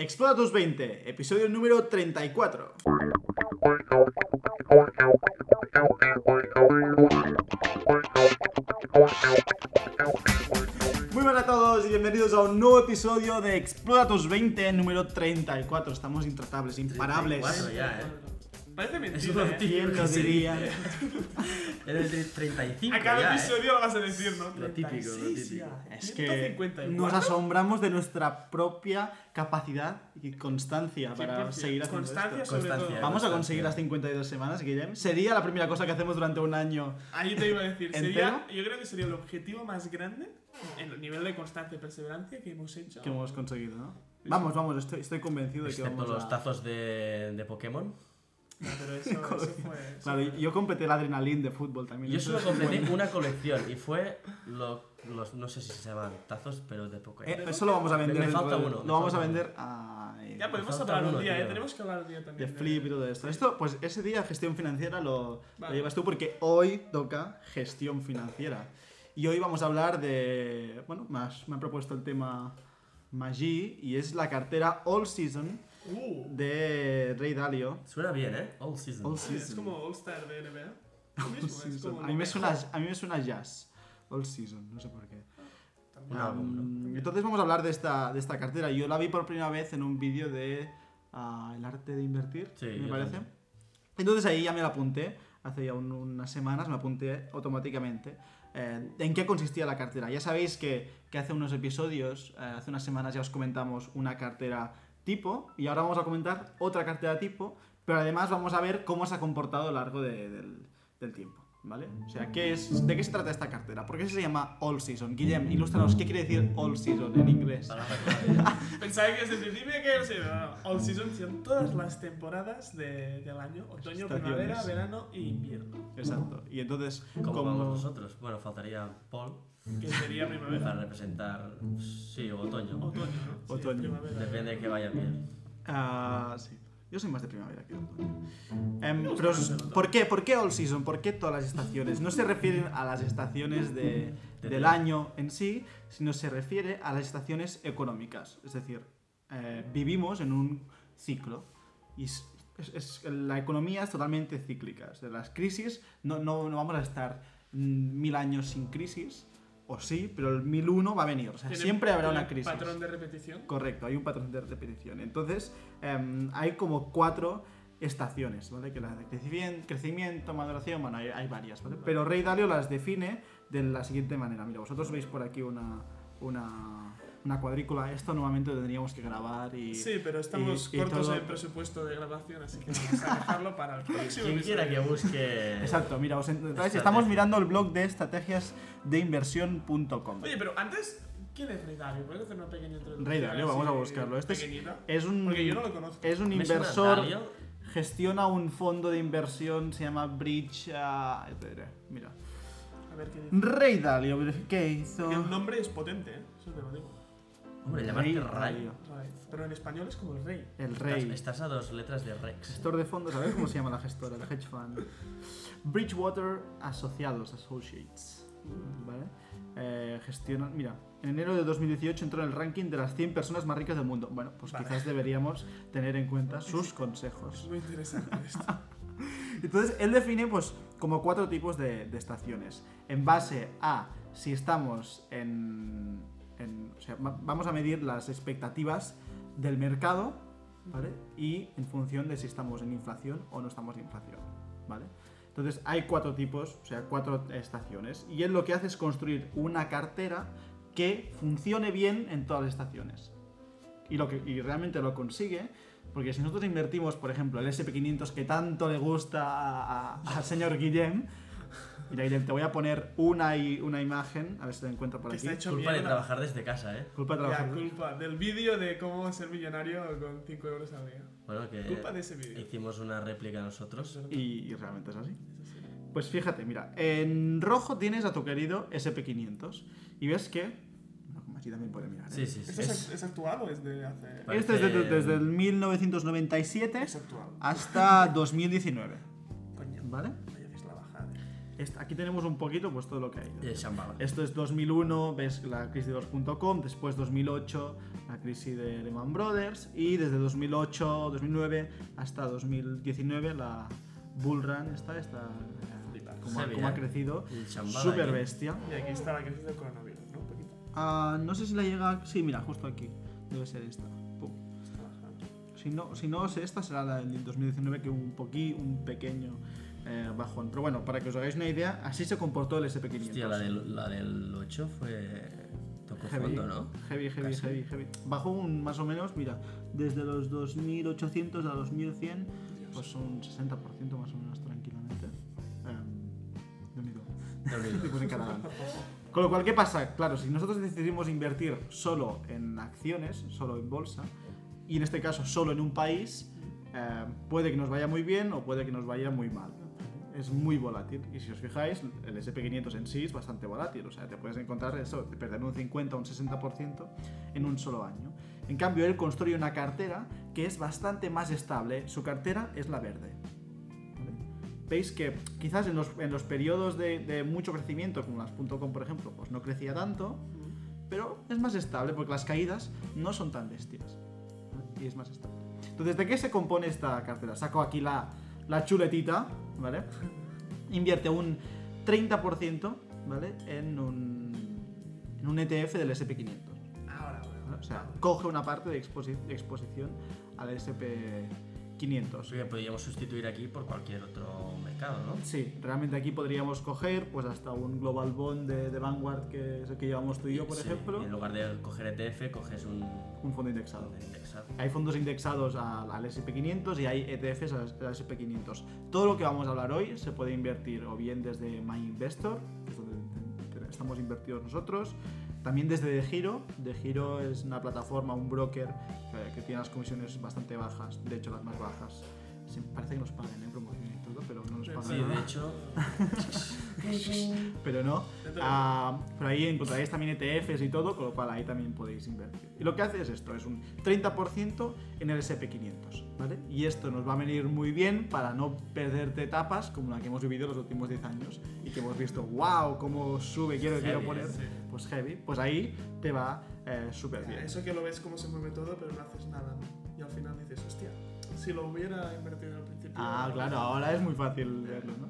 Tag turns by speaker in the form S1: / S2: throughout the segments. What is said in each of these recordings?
S1: Explora tus 20, episodio número 34. Muy buenas a todos y bienvenidos a un nuevo episodio de Explora tus 20, número 34. Estamos intratables, imparables.
S2: 34 ya, ¿eh?
S3: Parece mentira. ¿eh?
S2: típico
S1: ¿Quién lo
S2: que se
S1: diría?
S2: dice. Eres de 35
S3: A cada
S2: ya, ¿eh?
S3: episodio lo vas a decir, ¿no?
S2: Lo típico, lo
S3: 36
S2: típico.
S1: Es que
S3: 154.
S1: nos asombramos de nuestra propia capacidad y constancia para
S3: 100%.
S1: seguir haciendo
S3: Constancia
S1: esto.
S3: sobre
S2: Constancia.
S3: todo.
S1: Vamos a conseguir las 52 semanas, Guillem. Sería la primera cosa que hacemos durante un año.
S3: Ahí te iba a decir, sería, yo creo que sería el objetivo más grande en el nivel de constancia y perseverancia que hemos hecho.
S1: que hemos conseguido, ¿no? Vamos, vamos, estoy, estoy convencido de que
S2: Excepto
S1: vamos
S2: los
S1: a...
S2: tazos de, de Pokémon.
S3: Pero eso, eso fue. eso
S1: Claro,
S3: fue-
S1: yo completé el adrenalín de fútbol también.
S2: Yo solo completé
S1: bueno.
S2: una colección y fue lo- los, no sé si se llaman tazos, pero de Pokémon.
S1: Eh, eso lo vamos a vender.
S2: me falta
S1: de-
S2: uno, me
S1: Lo vamos a vender a...
S3: Ya podemos hablar un día, ¿eh? Tenemos que hablar un día
S1: de
S3: también.
S1: flip y todo esto. Esto, pues ese día gestión financiera lo, lo
S3: Vale.
S1: llevas tú porque hoy toca gestión financiera. Y hoy vamos a hablar de, bueno, más, me han propuesto el tema Magi y es la cartera All Season
S3: Uh,
S1: de Rey Dalio.
S2: Suena bien, ¿eh? All Season.
S1: All
S3: sí, es
S1: Season.
S3: como All-Star de NBA. Lo
S1: All
S3: mismo, es
S1: Season.
S3: como
S1: A mí, me suena, a mí me suena jazz. All Season, no sé por qué.
S2: ¿no?
S1: Um, entonces vamos a hablar de esta, de esta cartera. Yo la vi por primera vez en un vídeo de ah, El arte de invertir,
S2: Sí,
S1: me parece.
S2: también.
S1: Entonces ahí ya me la apunté, hace ya un- unas semanas me apunté automáticamente. eh, ¿En qué consistía la cartera? Ya sabéis que, que hace unos episodios, eh, hace unas semanas ya os comentamos una cartera tipo y ahora vamos a comentar otra cartera tipo, pero además vamos a ver cómo se ha comportado a lo largo de- del, del tiempo. ¿Vale? O sea, ¿qué es, ¿de qué se trata esta cartera? ¿Por qué se llama All Season? Guillem, ilústranos, ¿qué quiere decir All Season en inglés?
S3: Pensaba que es decir, dime que no. All season son todas las temporadas de- del año: otoño,
S1: Estaciones.
S3: primavera, verano e invierno.
S1: Exacto. Y entonces,
S2: ¿Cómo
S1: como-
S2: vamos nosotros? Bueno, faltaría Paul
S3: Que sería primavera.
S2: para representar, sí, otoño.
S3: Otoño, ¿no? Sí,
S1: Otoño.
S2: Depende de que vaya bien.
S1: Ah, sí. Yo soy más de primavera que de otoño.
S3: Gusta
S1: pero. ¿por qué? ¿Por qué all season? ¿Por qué todas las estaciones? No se refieren a las estaciones de-
S2: De
S1: del año en sí, sino se refiere a las estaciones económicas. Es decir, eh, vivimos en un ciclo y es- es- es- la economía es totalmente cíclica. O sea, las crisis, no, no, no vamos a estar mm, mil años sin crisis, o sí, pero el 1001 va a venir. O sea, siempre habrá una crisis.
S3: patrón de repetición.
S1: Correcto, hay un patrón de repetición. Entonces, em, hay como cuatro estaciones, ¿vale? Que la de crecimiento, crecimiento maduración, bueno, hay, hay varias, ¿vale? Pero Rey Dalio las define de la siguiente manera. Mira, vosotros veis por aquí una, una, una cuadrícula. Esto nuevamente tendríamos que grabar y...
S3: Sí, pero estamos
S1: y- y
S3: cortos
S1: todo-
S3: en presupuesto de grabación, así que vamos a dejarlo para el próximo
S2: Quien quiera que busque.
S1: Exacto, mira, os estamos mirando el blog de estrategiasdeinversión.com.
S3: Oye, pero antes, ¿quién es Rey Dalio? ¿Puedes hacer una pequeña introducción?
S1: Rey Dalio, vamos a buscarlo. Este es- un,
S3: Porque yo no lo conozco.
S1: es un
S2: ¿Me suena
S1: inversor... Gestiona un fondo de inversión, se llama Bridge. ah, mira.
S3: A ver qué dice.
S1: Rey Dalio, ¿qué hizo?
S3: Porque El nombre es potente, ¿eh? Eso te lo digo.
S2: Hombre,
S1: Rey. Dalio.
S3: Rey. Pero en español es como el rey.
S1: El rey.
S2: estás a dos letras de Rex.
S1: Gestor de fondos, a ver cómo se llama la gestora, el hedge fund. Bridgewater Asociados, Associates. ¿Vale? Eh, gestiona, mira, en enero de 2018 entró en el ranking de las 100 personas más ricas del mundo. Bueno, pues
S3: Vale.
S1: quizás deberíamos tener en cuenta sus
S3: Es
S1: consejos.
S3: muy interesante esto.
S1: Entonces, él define pues como cuatro tipos de, de estaciones. En base a si estamos en... en- o sea, va- vamos a medir las expectativas del mercado, ¿vale? Y en función de si estamos en inflación o no estamos en inflación, ¿vale? Entonces, hay cuatro tipos, o sea, cuatro estaciones. Y él lo que hace es construir una cartera que funcione bien en todas las estaciones. Y, lo que, y realmente lo consigue porque si nosotros invertimos, por ejemplo, el SP500 que tanto le gusta al señor Guillem, mira Guillem, te voy a poner una, i- una imagen, a ver si la encuentro por
S3: Que
S1: aquí.
S3: está hecho
S2: Culpa de
S3: mierda.
S2: trabajar desde casa, ¿eh?
S1: Culpa de
S3: Ya,
S1: trabajar.
S3: culpa del vídeo de cómo ser millonario con 5 euros al día.
S2: Bueno, que
S3: Culpa de ese vídeo.
S2: hicimos una réplica nosotros.
S1: Y, y realmente es así.
S3: Eso sí.
S1: Pues fíjate, mira, en rojo tienes a tu querido SP500 y ves que... Aquí también puede mirar. ¿eh?
S2: Sí, sí, sí.
S3: ¿Esto es, es actual o es de hace.?
S1: Este es desde,
S2: Parece-
S1: desde el 1997
S3: Es
S1: hasta 2019,
S3: Coño,
S1: ¿vale? Aquí tenemos un poquito pues todo lo que hay. Esto es 2001, ves la crisis de los .com, después 2008 la crisis de Lehman Brothers y desde 2008, 2009 hasta 2019 la bull run esta, esta eh, como, como ha
S2: ¿eh?
S1: crecido,
S2: El Shambhala
S1: súper
S2: aquí.
S1: bestia.
S3: Y aquí está la crisis del coronavirus, ¿no? Un poquito.
S1: Ah, no sé si la llega, sí, mira, justo aquí, debe ser esta. Pum.
S3: Está bajando.
S1: Si no, si no es esta, será la del 2019 que hubo un poquí, un pequeño eh, bajón. Pero bueno, para que os hagáis una idea, así se comportó el SP500.
S2: Hostia, la del, la del 8 fue. Tocó
S1: Heavy,
S2: fondo, ¿no?
S1: Heavy, heavy,
S2: Casi.
S1: heavy, heavy. Bajó un más o menos, mira, desde los 2800 a los 1100, pues un 60% más o menos tranquilamente. Em. Con lo cual, ¿qué pasa? Claro, si nosotros decidimos invertir solo en acciones, solo en bolsa, y en este caso solo en un país, eh, puede que nos vaya muy bien o puede que nos vaya muy mal. Es muy volátil. Y si os fijáis, el SP500 en sí es bastante volátil. O sea, te puedes encontrar eso, de perder un 50 o un 60% en un solo año. En cambio, él construye una cartera que es bastante más estable. Su cartera es la verde. ¿vale? Veis que quizás en los, en los periodos de, de mucho crecimiento, como las .com por ejemplo, pues no crecía tanto, pero es más estable porque las caídas no son tan bestias. ¿vale? Y es más estable. Entonces, ¿de qué se compone esta cartera? Saco aquí la, la chuletita, ¿vale? Invierte un 30%, ¿vale? En un, en un ETF del SP500.
S3: Ahora, ahora.
S1: O sea, coge una parte de exposi- exposición al SP500.
S2: Eso que podríamos sustituir aquí por cualquier otro mercado, ¿no?
S1: Sí, realmente aquí podríamos coger pues hasta un Global Bond de, de Vanguard, que es el que llevamos tú y yo, por
S2: Sí,
S1: ejemplo,
S2: en lugar de coger ETF, coges un.
S1: un fondo indexado.
S2: fondo indexado.
S1: Hay fondos indexados al, al SP500 y hay ETFs al, al SP500. Todo lo que vamos a hablar hoy se puede invertir o bien desde My Investor, que es donde estamos invertidos nosotros, también desde De Giro. De Giro es una plataforma, un broker que, que tiene las comisiones bastante bajas, de hecho las más bajas. Sí, parece que nos pagan en promoción y todo, pero no nos pagan
S2: Sí,
S1: nada.
S2: de hecho,
S1: pero no. Ah, pero ahí encontraréis también ETFs y todo, con lo cual ahí también podéis invertir. Y lo que hace es esto, es un 30% en el SP500, ¿vale? Y esto nos va a venir muy bien para no perderte etapas como la que hemos vivido los últimos 10 años y que hemos visto, wow, cómo sube, quiero, quiero poner. Pues heavy, pues ahí te va eh, súper bien.
S3: Eso que lo ves cómo se mueve todo, pero no haces nada. ¿no? Y al final dices, hostia, si lo hubiera invertido al principio.
S1: Ah, claro, ahora es muy fácil verlo, ¿no?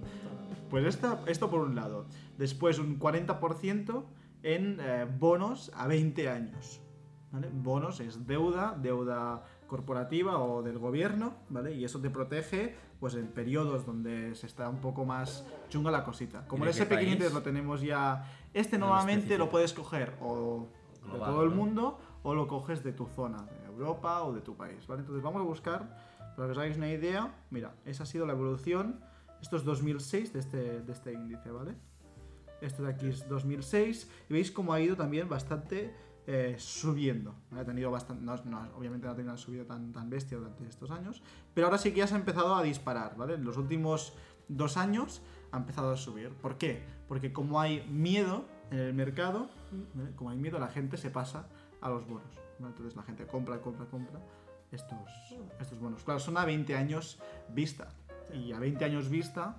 S1: Pues esta- esto por un lado. Después un 40% en eh, bonos a 20 años. ¿Vale? Bonos es deuda, deuda corporativa o del gobierno, ¿vale? Y eso te protege pues en periodos donde se está un poco más chunga la cosita. Como
S2: ¿Y
S1: el
S2: de qué
S1: SP500
S2: país?
S1: lo tenemos ya... Este
S2: No lo
S1: puedes coger o de todo el
S2: ¿no?
S1: mundo o lo coges de tu zona, de Europa o de tu país, ¿vale? Entonces vamos a buscar, para que os hagáis una idea, mira, esa ha sido la evolución, esto es 2006 de este, de este índice, ¿vale? Esto de aquí es 2006 y veis cómo ha ido también bastante eh, subiendo. Ha tenido bastante, no, obviamente no ha tenido una subida tan, tan bestia durante estos años, pero ahora sí que ya ha empezado a disparar, ¿vale? En los últimos dos años ha empezado a subir. ¿Por qué? Porque como hay miedo en el mercado, como hay miedo, la gente se pasa a los bonos. Entonces la gente compra, compra, compra estos, estos bonos. Claro, son a 20 años vista. Y a 20 años vista,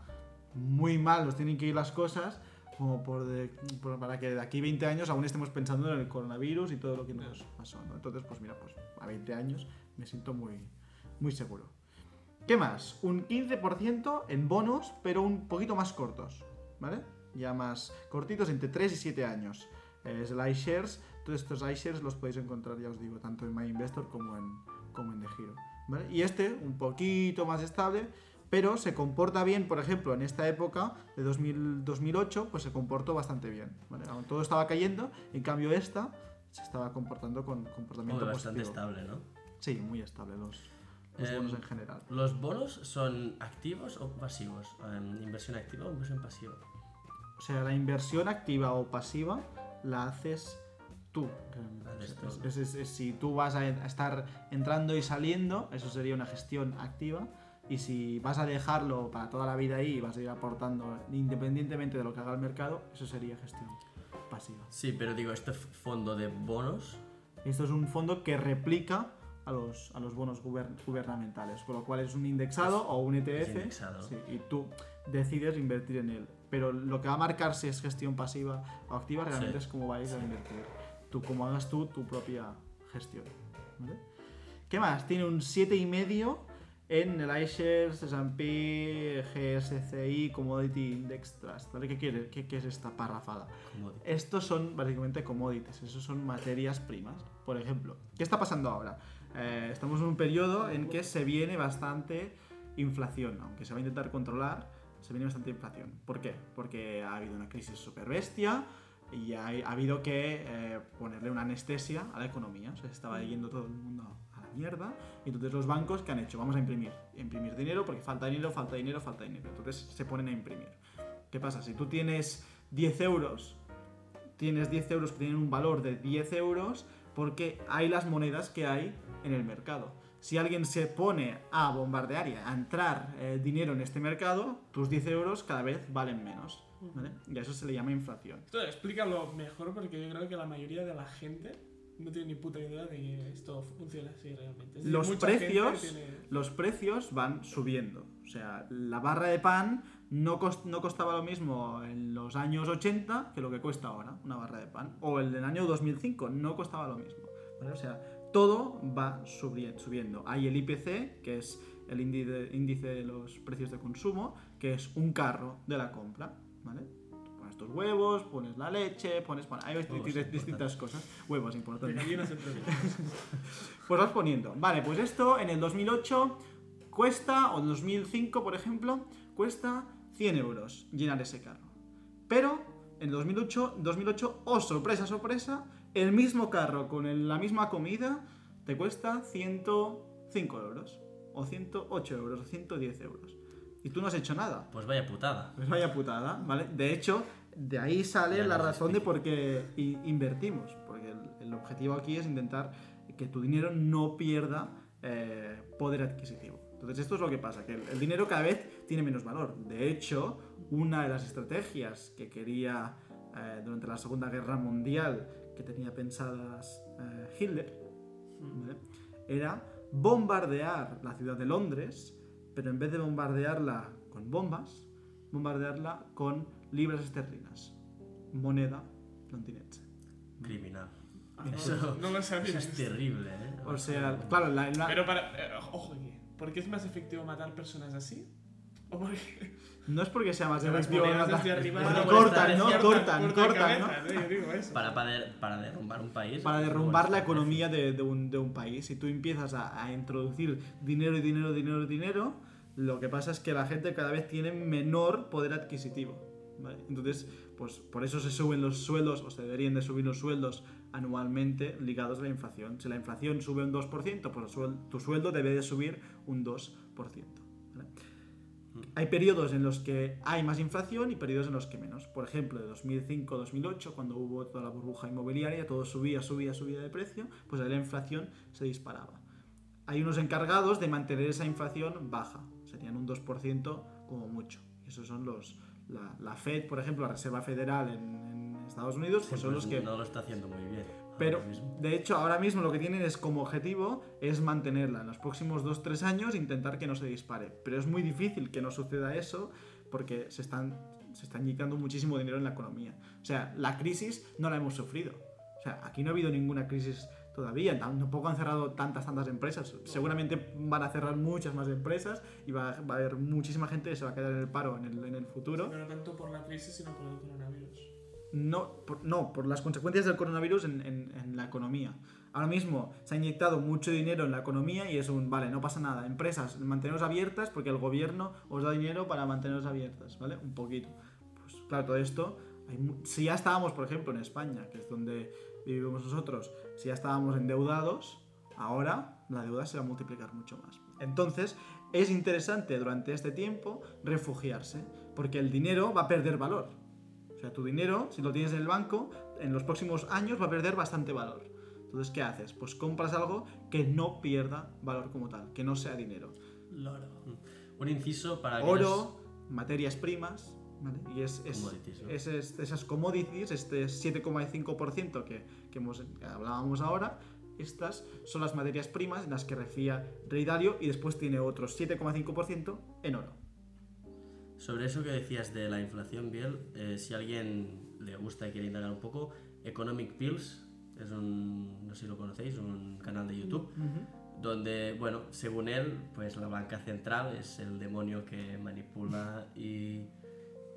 S1: muy mal nos tienen que ir las cosas como por de- por- para que de aquí 20 años aún estemos pensando en el coronavirus y todo lo que nos pasó. ¿no? Entonces, pues mira, pues a 20 años me siento muy, muy seguro. ¿Qué más? Un 15% en bonos, pero un poquito más cortos, ¿vale? Ya más cortitos, entre 3 y 7 años. Eh, Es el iShares, todos estos iShares los podéis encontrar, ya os digo, tanto en MyInvestor como en, como en The Giro, ¿vale? Y este, un poquito más estable, pero se comporta bien, por ejemplo, en esta época de 2000, 2008, pues se comportó bastante bien, ¿vale? Todo estaba cayendo, en cambio esta se estaba comportando con comportamiento
S2: bastante
S1: positivo.
S2: estable, ¿no?
S1: Sí, muy estable los, los
S2: Em,
S1: bonos en general.
S2: ¿Los bonos son activos o pasivos? Em, ¿Inversión activa o inversión pasiva?
S1: O sea, la inversión activa o pasiva la haces tú. Es- es- es- si tú vas a estar entrando y saliendo, eso sería una gestión activa. Y si vas a dejarlo para toda la vida ahí y vas a ir aportando independientemente de lo que haga el mercado, eso sería gestión pasiva.
S2: Sí, pero digo, este fondo de bonos
S1: Esto es un fondo que replica a los, a los bonos guber- gubernamentales, con lo cual es un indexado o un ETF.
S2: indexado.
S1: sí, y tú decides invertir en él. Pero lo que va a marcar si es gestión pasiva o activa realmente
S2: Sí.
S1: es cómo vais a invertir. Tú, cómo hagas tú tu propia gestión. ¿vale? ¿Qué más? Tiene un 7,5 en el iShares, S&P, GSCI, Commodity Index Trust. ¿vale? ¿Qué, quiere? ¿Qué, qué es esta parrafada?
S2: Como-
S1: Estos son básicamente commodities, esos son materias primas. Por ejemplo, ¿qué está pasando ahora? Eh, estamos en un periodo en que se viene bastante inflación, aunque se va a intentar controlar, se viene bastante inflación. ¿Por qué? Porque ha habido una crisis súper bestia y ha, ha habido que eh, ponerle una anestesia a la economía. O sea, se estaba yendo todo el mundo mierda y entonces los bancos, ¿qué han hecho? Vamos a imprimir. Imprimir dinero porque falta dinero, falta dinero, falta dinero. Entonces se ponen a imprimir. ¿Qué pasa? Si tú tienes 10 euros tienes 10 euros que tienen un valor de 10 euros porque hay las monedas que hay en el mercado. Si alguien se pone a bombardear y a entrar eh, dinero en este mercado, tus 10 euros cada vez valen menos. ¿vale? Y a eso se le llama inflación.
S3: Esto explícalo mejor porque yo creo que la mayoría de la gente no tiene ni puta idea de que esto funciona así realmente. Decir,
S1: Los precios,
S3: tiene-
S1: los precios van subiendo. O sea, la barra de pan no, no costaba lo mismo en los años 80 que lo que cuesta ahora, una barra de pan. O el del año 2005 no costaba lo mismo. ¿vale? O sea, todo va subi- subiendo. Hay el IPC, que es el índice, índice de los precios de consumo, que es un carro de la compra. ¿vale? Tus huevos, pones la leche, pones... Bueno, hay
S2: Huevos,
S1: distintas, cosas. Huevos, importante. Pues vas poniendo. Vale, pues esto en el 2008 cuesta, o en 2005 por ejemplo, cuesta 100 euros llenar ese carro. Pero en 2008, 2008 oh sorpresa, sorpresa, el mismo carro con el- la misma comida te cuesta 105 euros, o 108 euros, o 110 euros. Y tú no has hecho nada.
S2: Pues vaya putada.
S1: Pues vaya putada, ¿vale? De hecho, de ahí sale la razón de por qué invertimos. Porque el, el objetivo aquí es intentar que tu dinero no pierda eh, poder adquisitivo. Entonces, esto es lo que pasa, que el, el dinero cada vez tiene menos valor. De hecho, una de las estrategias que quería eh, durante la Segunda Guerra Mundial, que tenía pensadas eh, Hitler, ¿vale? era bombardear la ciudad de Londres, pero en vez de bombardearla con bombas, bombardearla con libras esterlinas, moneda londinense.
S2: Criminal.
S3: Ah, no,
S2: Eso-
S3: no lo sabía.
S2: Eso es terrible, ¿eh?
S1: O sea, claro, la, la-
S3: Pero para. eh, ojo aquí. ¿Por qué es más efectivo matar personas así? ¿O porque
S1: no es porque sea más efectivo matar-
S3: arriba
S2: Bueno, pues
S1: cortan, ¿no? Cortan,
S3: cortan
S1: cortan, ¿no?
S3: yo digo eso.
S2: Para, para, para derrumbar un país.
S1: Para
S2: pues,
S1: derrumbar la economía de, de un, de un país. Si tú empiezas a, a introducir dinero y dinero, dinero, dinero, lo que pasa es que la gente cada vez tiene menor poder adquisitivo. ¿Vale? Entonces, pues por eso se suben los sueldos, o se deberían de subir los sueldos anualmente ligados a la inflación. Si la inflación sube un 2%, pues suel- tu sueldo debe de subir un 2%. ¿vale? Hay periodos en los que hay más inflación y periodos en los que menos. Por ejemplo, de 2005-2008, cuando hubo toda la burbuja inmobiliaria, todo subía, subía, subía de precio, pues ahí la inflación se disparaba. Hay unos encargados de mantener esa inflación baja, serían un 2% como mucho. Esos son los, la, la Fed, por ejemplo, la Reserva Federal en, en Estados Unidos,
S2: Sí,
S1: pues son
S2: pues
S1: los que
S2: No lo está haciendo muy bien.
S1: pero, de hecho, ahora mismo lo que tienen es como objetivo es mantenerla en los próximos 2-3 años, intentar que no se dispare. Pero es muy difícil que no suceda eso porque se están, se está inyectando muchísimo dinero en la economía. O sea, la crisis no la hemos sufrido. O sea, aquí no ha habido ninguna crisis todavía. Tampoco han cerrado tantas, tantas empresas. Seguramente van a cerrar muchas más empresas y va, va a haber muchísima gente que se va a quedar en el paro en el, en el futuro.
S3: Pero no tanto por la crisis, sino por el coronavirus.
S1: No por, no, por las consecuencias del coronavirus en, en- en la economía. Ahora mismo se ha inyectado mucho dinero en la economía y es un, vale, no pasa nada. Empresas, manteneros abiertas porque el gobierno os da dinero para manteneros abiertas, ¿vale? Un poquito. Pues claro, todo esto, si ya estábamos, por ejemplo, en España, que es donde vivimos nosotros, si ya estábamos endeudados, ahora la deuda se va a multiplicar mucho más. Entonces, es interesante durante este tiempo refugiarse, porque el dinero va a perder valor. O sea, tu dinero, si lo tienes en el banco, en los próximos años va a perder bastante valor. Entonces, ¿qué haces? Pues compras algo que no pierda valor como tal, que no sea dinero.
S3: Loro.
S2: Un inciso para aquellos-
S1: Oro, materias primas, ¿vale? Y es, es-
S2: Commodities, ¿no?
S1: es- es- esas commodities, este 7,5% que, que, hemos, que hablábamos ahora, estas son las materias primas en las que refía Rey Dalio y después tiene otros 7,5% en oro.
S2: Sobre eso que decías de la inflación, Biel, eh, si a alguien le gusta y quiere indagar un poco, Economic Pills es un, no sé si lo conocéis, un canal de YouTube donde, bueno, según él, pues la banca central es el demonio que manipula y,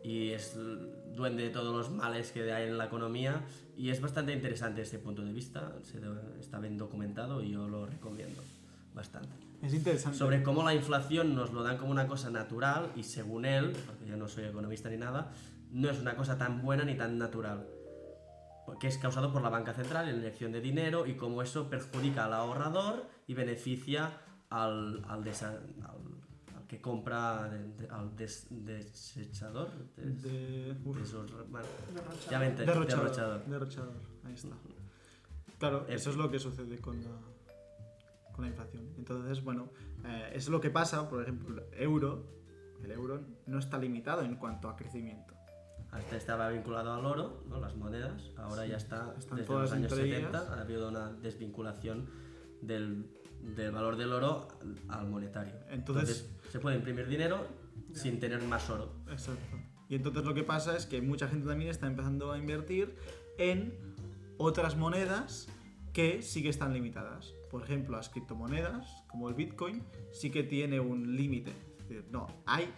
S2: y es duende de todos los males que hay en la economía y es bastante interesante este punto de vista, se está bien documentado y yo lo recomiendo bastante.
S1: Es interesante.
S2: Sobre cómo la inflación nos lo dan como una cosa natural y según él, porque yo no soy economista ni nada, no es una cosa tan buena ni tan natural. Que es causado por la banca central, la inyección de dinero y cómo eso perjudica al ahorrador y beneficia al, al, desa- al que compra, de- de- al des- desechador. des-
S1: De... uf.
S2: desor- bueno,
S3: Derrochado.
S2: ya me
S1: Derrochador.
S2: derrochador.
S1: Derrochador, ahí está. Claro,
S2: El-
S1: eso es lo que sucede con la, con la inflación. Entonces, bueno, eh, es lo que pasa, por ejemplo, el euro, el euro no está limitado en cuanto a crecimiento.
S2: Hasta estaba vinculado al oro, ¿no? las monedas. Ahora ya está,
S1: están
S2: desde
S1: todas
S2: los años
S1: entre ellas.
S2: 70, ha habido una desvinculación del, del valor del oro al, al monetario.
S1: Entonces-
S2: se puede imprimir dinero sin tener más oro.
S1: Exacto. Y entonces lo que pasa es que mucha gente también está empezando a invertir en otras monedas que sí que están limitadas. Por ejemplo, las criptomonedas, como el Bitcoin, sí que tiene un límite. No, hay,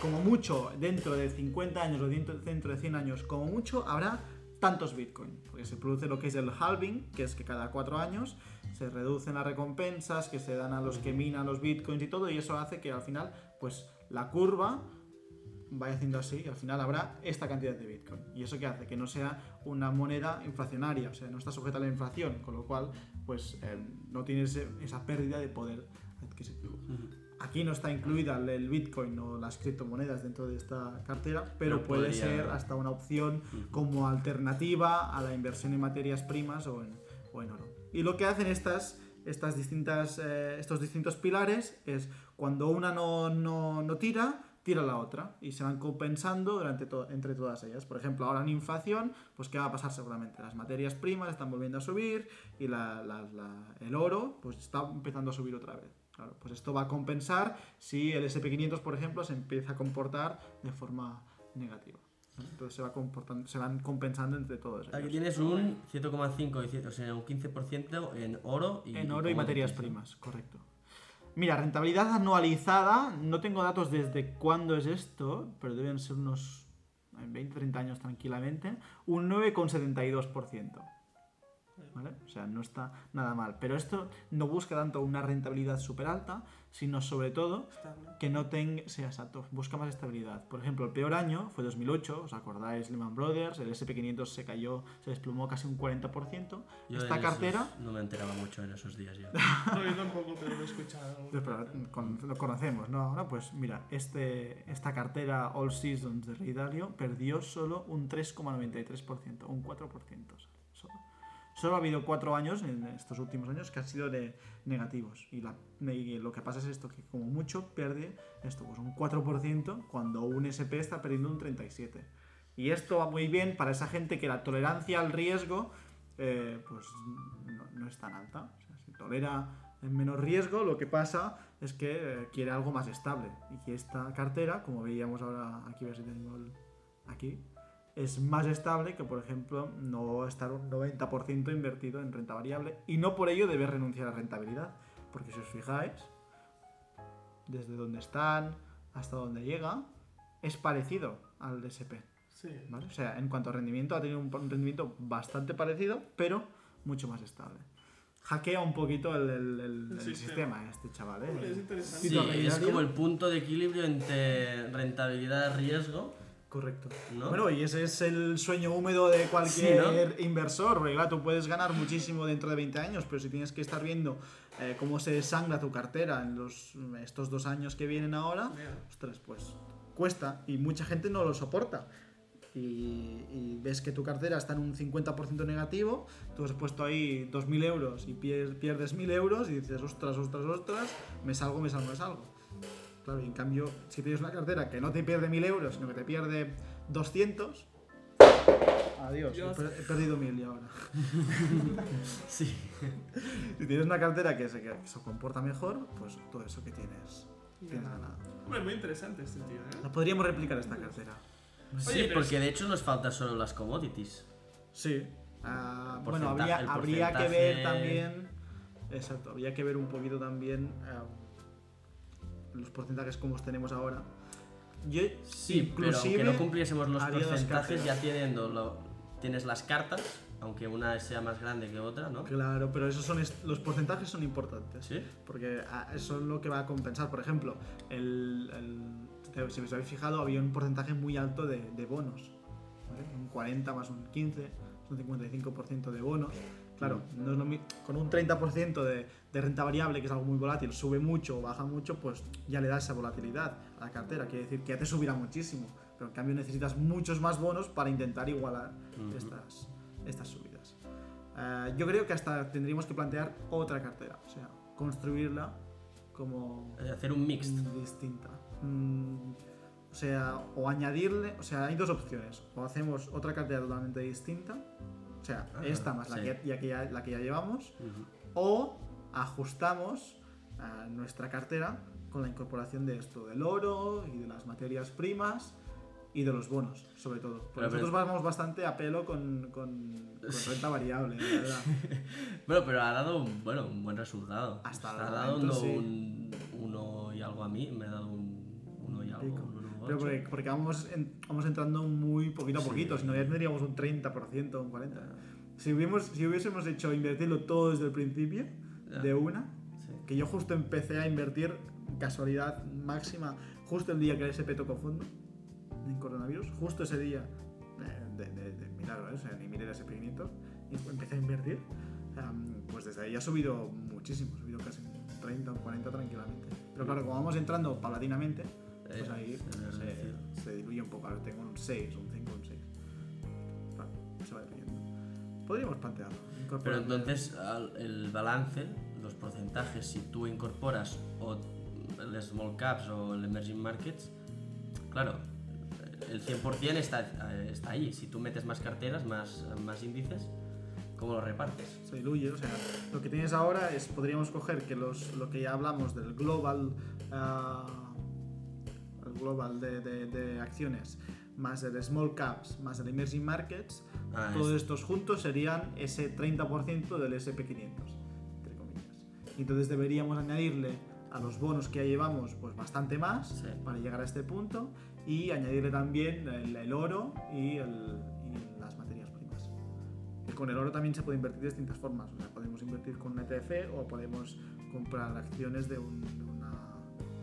S1: como mucho dentro de 50 años o dentro, dentro de 100 años, como mucho, habrá tantos Bitcoin. Porque se produce lo que es el halving, que es que cada 4 años se reducen las recompensas que se dan a los que minan los Bitcoins y todo, y eso hace que al final, pues la curva vaya haciendo así y al final habrá esta cantidad de Bitcoin. ¿Y eso qué hace? Que no sea una moneda inflacionaria, o sea, no está sujeta a la inflación, con lo cual, pues eh, no tiene ese- esa pérdida de poder adquisitivo. Aquí no está incluida el- Bitcoin o las criptomonedas dentro de esta cartera, pero, puede
S2: podría-
S1: ser hasta una opción como alternativa a la inversión en materias primas o en, o en oro. Y lo que hacen estas, estas distintas, eh, estos distintos pilares es cuando una no, no, no tira, tira la otra y se van compensando durante to- entre todas ellas. Por ejemplo, ahora en inflación, pues ¿qué va a pasar seguramente? Las materias primas están volviendo a subir y la- la- la- el oro pues está empezando a subir otra vez. Claro, pues esto va a compensar si el SP500, por ejemplo, se empieza a comportar de forma negativa. Entonces se, va comportando, se van compensando entre todos.
S2: Aquí tienes un 7,5, y cien- o sea, un 15% en oro y,
S1: En oro y materias primas, correcto. Mira, rentabilidad anualizada, no tengo datos desde cuándo es esto, pero deben ser unos 20-30 años tranquilamente, un 9,72%. ¿Vale? O sea, no está nada mal. Pero esto no busca tanto una rentabilidad súper alta, sino sobre todo
S3: Estable.
S1: que no tenga, sea exacto, busca más estabilidad. Por ejemplo, el peor año fue 2008, ¿os acordáis? Lehman Brothers, el SP500 se cayó, se desplomó casi un 40%.
S2: Yo
S1: Esta
S2: en
S1: cartera...
S2: esos No me enteraba mucho en esos días ya.
S3: No, yo tampoco, pero lo he escuchado.
S1: Pero con- lo conocemos, ¿no? Ahora, pues mira, este, esta cartera All Seasons de Ray Dalio perdió solo un 3,93%, un 4% solo. Solo ha habido cuatro años en estos últimos años que han sido de negativos. Y, la- y lo que pasa es esto, que como mucho pierde esto, pues un 4% cuando un SP está perdiendo un 37%. Y esto va muy bien para esa gente que la tolerancia al riesgo eh, pues no, es tan alta. Si tolera en menos riesgo, lo que pasa es que eh, quiere algo más estable. Y esta cartera, como veíamos ahora aquí, a ver si tengo el- aquí, es más estable que, por ejemplo, no estar un 90% invertido en renta variable. Y no por ello debe renunciar a rentabilidad. Porque si os fijáis, desde donde están hasta donde llega, es parecido al SP.
S3: Sí.
S1: ¿vale? O sea, en cuanto a rendimiento, ha tenido un rendimiento bastante parecido, pero mucho más estable. Hackea un poquito el, el- el-
S3: El
S1: el
S3: sistema.
S1: sistema este chaval, ¿eh?
S3: Hombre, es interesante.
S2: Sí, es como el punto de equilibrio entre rentabilidad y riesgo,
S1: Correcto.
S2: ¿no?
S1: Bueno, y ese es el sueño húmedo de cualquier
S2: Sí,
S1: inversor, porque claro, tú puedes ganar muchísimo dentro de 20 años, pero si tienes que estar viendo eh, cómo se desangra tu cartera en los, estos dos años que vienen ahora, ostras, pues cuesta y mucha gente no lo soporta. Y, y ves que tu cartera está en un 50% negativo, tú has puesto ahí 2.000 euros y pier- pierdes 1.000 euros y dices, ostras, ostras, ostras, me salgo, me salgo, me salgo. Claro, y en cambio, si tienes una cartera que no te pierde 1.000 euros, sino que te pierde 200, adiós, he,
S3: Dios.
S1: per- he perdido 1.000 y ahora.
S2: Sí.
S1: Si tienes una cartera que se, que se comporta mejor, pues todo eso que tienes tienes ganado.
S3: Hombre, muy interesante este tío, ¿eh?
S1: La podríamos replicar esta cartera.
S2: Sí,
S3: Oye,
S2: porque de hecho nos falta solo las commodities.
S1: Sí. Ah, bueno, habría, habría que ver también. Exacto, habría que ver un poquito también ah, los porcentajes como los tenemos ahora. Yo,
S2: Sí, pero aunque no cumpliésemos los porcentajes, ya teniendo lo- tienes las cartas, aunque una sea más grande que otra, ¿no?
S1: Claro, pero esos son los porcentajes son importantes.
S2: Sí.
S1: Porque ah, eso es lo que va a compensar. Por ejemplo, el, el- si os habéis fijado, había un porcentaje muy alto de, de bonos. ¿vale? Un 40 más un 15, un 55% de bonos. Claro, no es lo con un 30% de, de renta variable, que es algo muy volátil, sube mucho o baja mucho, pues ya le da esa volatilidad a la cartera. Quiere decir que ya te subirá muchísimo. Pero en cambio necesitas muchos más bonos para intentar igualar estas, estas subidas. Eh, yo creo que hasta tendríamos que plantear otra cartera, o sea, construirla como
S2: Hacer un mixed.
S1: mm, distinta. Mm, o sea, o añadirle, o sea, hay dos opciones. O hacemos otra cartera totalmente distinta, o sea,
S2: Ah,
S1: esta más la,
S2: sí.
S1: que, ya que ya, la que ya llevamos, o ajustamos eh, nuestra cartera con la incorporación de esto, del oro y de las materias primas y de los bonos, sobre todo. Porque
S2: pero-
S1: nosotros vamos bastante a pelo con, con- con renta variable, la verdad.
S2: Bueno, pero ha dado un, bueno, un buen resultado.
S1: Hasta
S2: ha dado
S1: momento, sí.
S2: un uno y algo a mí, me ha dado un uno y algo.
S1: Pico. Porque, porque vamos, en- vamos entrando muy poquito a
S2: Sí.
S1: poquito, si no ya tendríamos un 30%, un 40%. Si, hubiésemos, si hubiésemos hecho invertirlo todo desde el principio, de una,
S2: Sí.
S1: que yo justo empecé a invertir, casualidad máxima, justo el día que el SP tocó fondo en coronavirus, justo ese día, eh, de, de- de milagro, ¿eh? o sea, ni miré el SP500, y empecé a invertir, em, pues desde ahí ha subido muchísimo, ha subido casi un 30 o 40 tranquilamente. Pero claro, como vamos entrando paulatinamente, pues
S2: Eh,
S1: ahí
S2: se
S1: se, diluye un poco. Ahora tengo un 6, un 5, un 6. Claro, se va diluyendo. Podríamos plantearlo.
S2: Pero entonces el balance, los porcentajes, si tú incorporas o el small caps o el emerging markets, claro, el 100% está, eh, está ahí. Si tú metes más carteras, más, más índices, ¿cómo lo repartes?
S1: se diluye. O sea, lo que tienes ahora es, podríamos coger que los, lo que ya hablamos del global, el global de, de- de acciones, más el small caps, más el emerging markets,
S2: Ah,
S1: todos
S2: es-
S1: estos juntos serían ese 30% del SP500, entre comillas. Y entonces deberíamos añadirle a los bonos que ya llevamos pues bastante más
S2: Sí.
S1: para llegar a este punto y añadirle también el, el oro y, el- y las materias primas. Y con el oro también se puede invertir de distintas formas. O sea, podemos invertir con un ETF o podemos comprar acciones de, un- de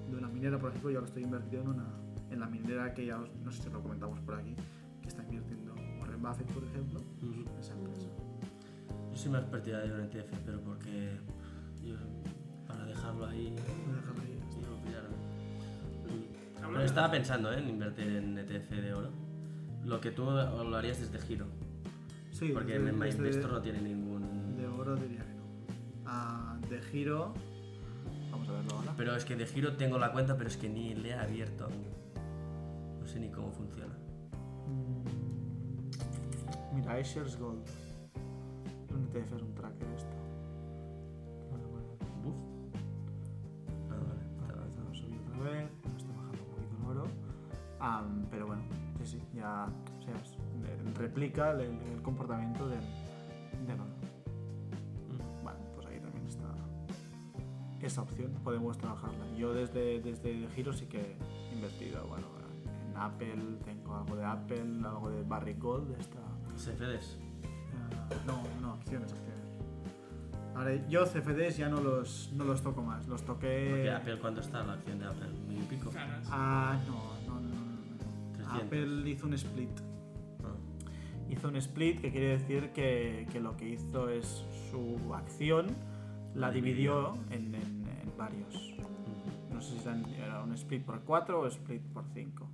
S1: de una minera. Por ejemplo, yo ahora estoy invertido en, una, en la minera que ya os- no sé si lo comentamos por aquí, que está invirtiendo Warren Buffett, por ejemplo, en esa empresa.
S2: Yo soy más partidario de un ETF, pero porque yo, para dejarlo ahí
S1: Voy a dejarlo ahí.
S2: y no pillarme. Pero estaba pensando ¿eh? en invertir en ETF de oro. Lo que tú lo harías desde giro,
S1: Sí,
S2: porque
S1: desde-
S2: en MyInvestor no tiene ningún...
S1: De oro diría que no. Ah, de giro. Ahora.
S2: Pero es que de giro tengo la cuenta, pero es que ni le he abierto aún. No sé ni cómo funciona.
S1: Mm, Mira, iShares Gold. Un ETF es un tracker esto. Vale, vale.
S2: Buf. Ah, vale, está
S1: Vale, subí otra vez. Está bajando un poquito el oro. Am, pero bueno, sí, sí, ya. O sea, eh, replica el, el comportamiento del, del oro. Esa opción, podemos trabajarla. Yo desde, desde Giro sí que he invertido, bueno, en Apple, tengo algo de Apple, algo de Barrick Gold, de esta...
S2: CFDs.
S1: eh, no, no, acciones, acciones. Ahora, yo CFDs ya no los, no los toco más, los toqué...
S2: Porque Apple, ¿cuánto está la acción de Apple? ¿Mil y pico?
S3: Caras.
S1: Ah, no, no, no, no, no.
S2: 300.
S1: Apple hizo un split.
S2: Ah.
S1: Hizo un split que quiere decir que, que lo que hizo es su acción la dividió en, en- en varios. No sé si era un split por 4 o split por 5.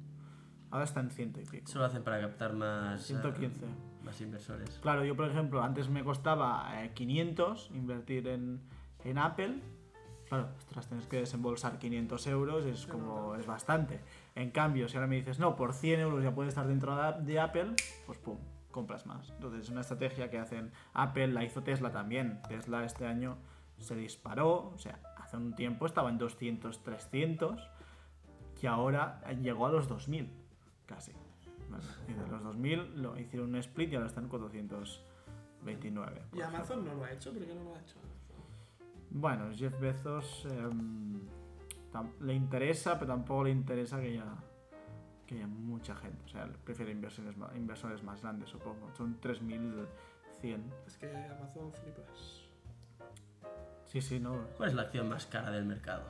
S1: Ahora está en ciento y pico.
S2: Eso lo hacen para captar más... eh,
S1: 115.
S2: más inversores.
S1: Claro, yo por ejemplo, antes me costaba eh, 500 invertir en, en Apple. Claro, ostras, tienes que desembolsar 500 euros, es como, es bastante. En cambio, si ahora me dices, no, por 100 euros ya puedes estar dentro de, de Apple, pues pum, compras más. Entonces es una estrategia que hacen Apple, la hizo Tesla también. Tesla este año se disparó, o sea, hace un tiempo estaba en 200, 300 y ahora llegó a los 2000, casi. Y de los 2000 lo hicieron un split y ahora están en 429. por
S3: Y
S1: ejemplo.
S3: Amazon no lo ha hecho, ¿por qué no lo ha hecho?
S1: Bueno, Jeff Bezos tam- le interesa, pero tampoco le interesa que haya, que haya mucha gente. O sea, prefiere inversiones, inversores más grandes, supongo. Son 3100.
S3: Es que Amazon flipas.
S1: Sí, sí, no.
S2: ¿Cuál es la acción más cara del mercado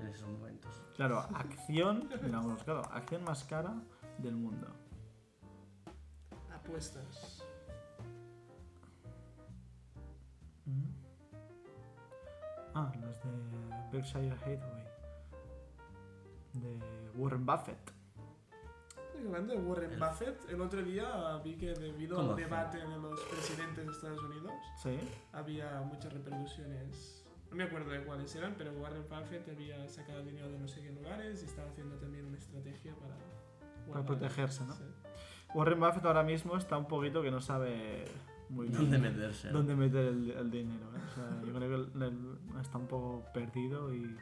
S2: en esos momentos?
S1: Claro, acción, mira, hemos buscado, acción más cara del mundo.
S3: Apuestas.
S1: Mm. Ah, las de Berkshire Hathaway. De Warren Buffett.
S3: Hablando de Warren
S2: El-
S3: Buffett, el otro día vi que debido
S2: ¿Cómo
S3: al debate de los presidentes de Estados Unidos,
S1: Sí.
S3: había muchas repercusiones. No me acuerdo de cuáles eran, pero Warren Buffett había sacado dinero de no sé qué lugares y estaba haciendo también una estrategia para... guardar.
S1: protegerse, ¿no?
S3: Sí.
S1: Warren Buffett ahora mismo está un poquito que no sabe muy bien
S2: ¿Dónde meterse? no?
S1: dónde meter el, el dinero. ¿eh? O sea, yo creo que está un poco perdido y...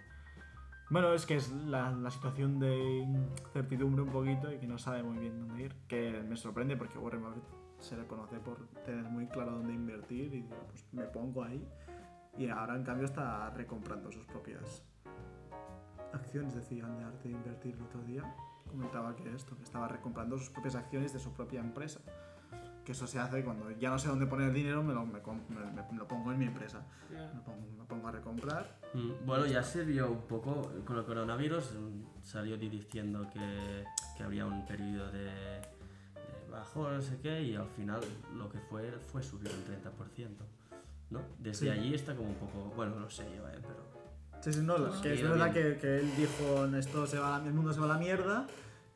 S1: Bueno, es que es la, la situación de incertidumbre un poquito y que no sabe muy bien dónde ir. Que me sorprende porque Warren Buffett se le conoce por tener muy claro dónde invertir y pues me pongo ahí. Y ahora en cambio está recomprando sus propias acciones. Decían de arte de invertir el otro día. Comentaba que esto, que estaba recomprando sus propias acciones de su propia empresa. Que eso se hace cuando ya no sé dónde poner el dinero, me lo, me me- me- me lo pongo en mi empresa.
S3: Ya.
S1: Me pongo, me pongo a recomprar.
S2: Mm, Bueno, ya se vio un poco con el coronavirus, mm, salió di- diciendo que, que había un periodo de, de bajo, no sé qué, y al final lo que fue fue subir un 30%. ¿no? Desde
S1: Sí.
S2: allí está como un poco, bueno, no sé yo, eh, pero
S1: Sí, sí, no,
S3: Sí,
S1: que es verdad que, que él dijo esto se va el mundo se va a la mierda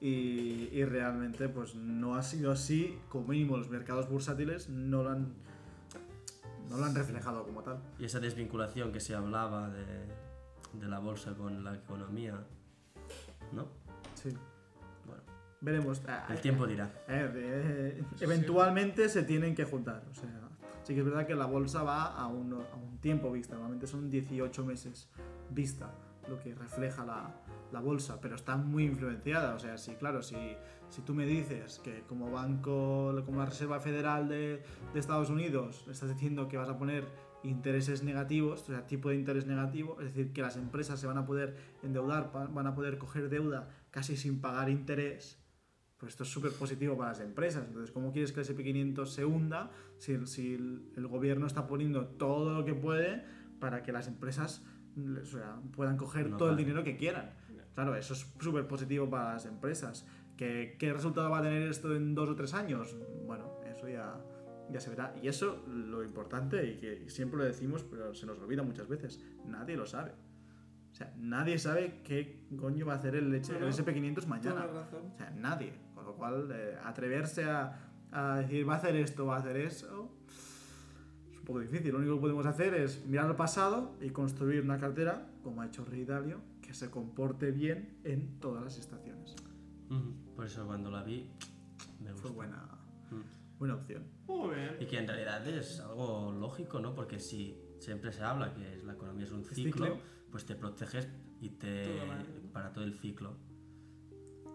S1: y, y realmente pues no ha sido así, como mínimo los mercados bursátiles no lo han, no lo han reflejado como tal.
S2: Y esa desvinculación que se hablaba de, de la bolsa con la economía, ¿no?
S1: Sí.
S2: Bueno,
S1: Veremos. Ah,
S2: el tiempo dirá.
S1: eh, eh,
S3: Sí.
S1: eventualmente se tienen que juntar. O sea, sí que es verdad que la bolsa va a un, a un tiempo vista. Normalmente son 18 meses vista lo que refleja la, la bolsa, pero está muy influenciada. O sea, sí, claro, si, si tú me dices que como banco, como la Reserva Federal de, de Estados Unidos, estás diciendo que vas a poner intereses negativos, o sea, tipo de interés negativo, es decir, que las empresas se van a poder endeudar, van a poder coger deuda casi sin pagar interés, pues esto es súper positivo para las empresas. Entonces, ¿cómo quieres que el SP500 se hunda si, si el gobierno está poniendo todo lo que puede para que las empresas o sea, puedan coger
S2: No
S1: todo el dinero que quieran? Claro, eso es súper positivo para las empresas. ¿Qué, ¿Qué resultado va a tener esto en dos o tres años? Bueno, eso ya, ya se verá. Y eso, lo importante, y que siempre lo decimos, pero se nos olvida muchas veces, nadie lo sabe. O sea, nadie sabe qué coño va a hacer el, H- el
S3: Bueno,
S1: SP500 mañana.
S3: Razón.
S1: O sea, nadie. Con lo cual, eh, atreverse a, a decir va a hacer esto, va a hacer eso, es un poco difícil. Lo único que podemos hacer es mirar al pasado y construir una cartera, como ha hecho Rey Dalio, que se comporte bien en todas las estaciones.
S2: Por eso cuando la vi, me gustó.
S1: Fue buena,
S2: Mm.
S1: buena opción.
S3: Muy bien.
S2: Y que en realidad es algo lógico, ¿no? Porque si siempre se habla que la economía es un
S1: ciclo.
S2: ciclo, pues te proteges y te
S3: Todo
S2: para todo el ciclo.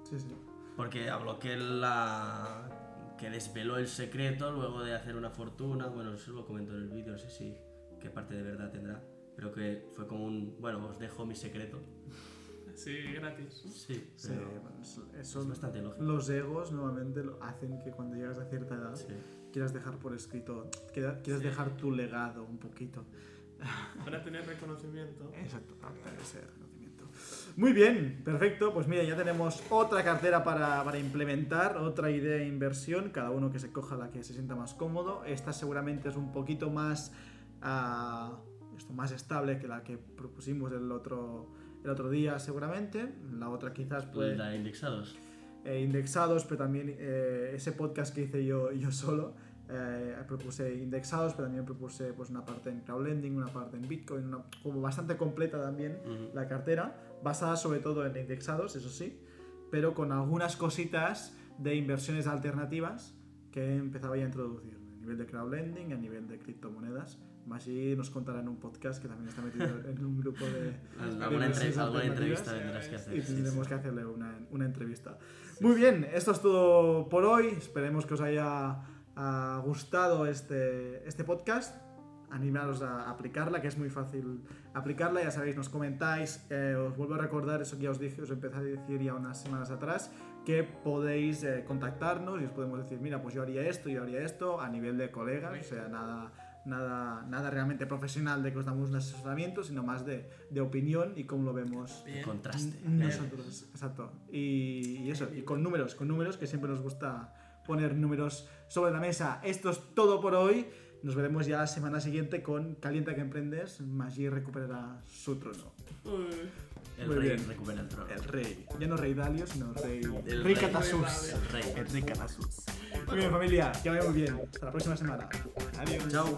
S1: Sí, sí.
S2: Porque habló que la que desveló el secreto luego de hacer una fortuna, bueno, eso lo comentó en el vídeo, no sé si qué parte de verdad tendrá, pero que fue como un, bueno, os dejo mi secreto.
S3: Sí, gratis.
S2: Sí,
S1: Sí,
S2: pero
S1: eso,
S2: es bastante lógico.
S1: los egos normalmente lo hacen que cuando llegas a cierta edad
S2: Sí.
S1: quieras dejar por escrito, quieras
S3: Sí.
S1: dejar tu legado un poquito.
S3: Para tener reconocimiento.
S1: Exacto, para obtener ese reconocimiento. Muy bien, perfecto. Pues mira, ya tenemos otra cartera para, para implementar, otra idea de inversión, cada uno que se coja la que se sienta más cómodo. Esta seguramente es un poquito más, ah, esto, más estable que la que propusimos el otro, el otro día seguramente. La otra quizás pues
S2: La de indexados.
S1: eh, indexados, pero también eh, ese podcast que hice yo, yo solo, eh, propuse indexados, pero también propuse pues, una parte en crowdlending, una parte en Bitcoin, una- como bastante completa también la cartera, basada sobre todo en indexados, eso sí, pero con algunas cositas de inversiones alternativas que empezaba ya a introducir, a nivel de crowdlending, a nivel de criptomonedas, Maggi nos contará en un podcast que también está metido en un grupo de...
S2: Alguna,
S1: versiones
S2: entre- alguna entrevista tendrás que hacer.
S1: Y
S2: sí, sí.
S1: tendremos que hacerle una, una entrevista. Muy bien, esto es todo por hoy. Esperemos que os haya ah, gustado este, este podcast. Animaros a aplicarla, que es muy fácil aplicarla. Ya sabéis, nos comentáis. eh, os vuelvo a recordar eso que ya os dije, os empecé a decir ya unas semanas atrás, que podéis eh, contactarnos y os podemos decir, mira, pues yo haría esto, yo haría esto, a nivel de colegas, o sea, nada, nada, nada realmente profesional de que os damos un asesoramiento, sino más de, de opinión y cómo lo vemos
S3: Bien.
S2: contraste.
S1: nosotros, exacto. Y, y eso, y con números, con números, que siempre nos gusta poner números sobre la mesa. Esto es todo por hoy. Nos veremos ya la semana siguiente con Calienta que emprendes. Maggi recuperará su trono.
S3: Uy.
S2: El
S1: Muy
S2: rey
S1: bien.
S2: recupera el trono.
S1: El rey. Ya no rey Dalio, sino rey.
S2: El
S1: rey
S2: rey.
S1: Catasus.
S2: El rey.
S1: El rey Catasus. Muy bien, familia. Que vaya muy bien. Hasta la próxima semana. Adiós.
S2: Chao.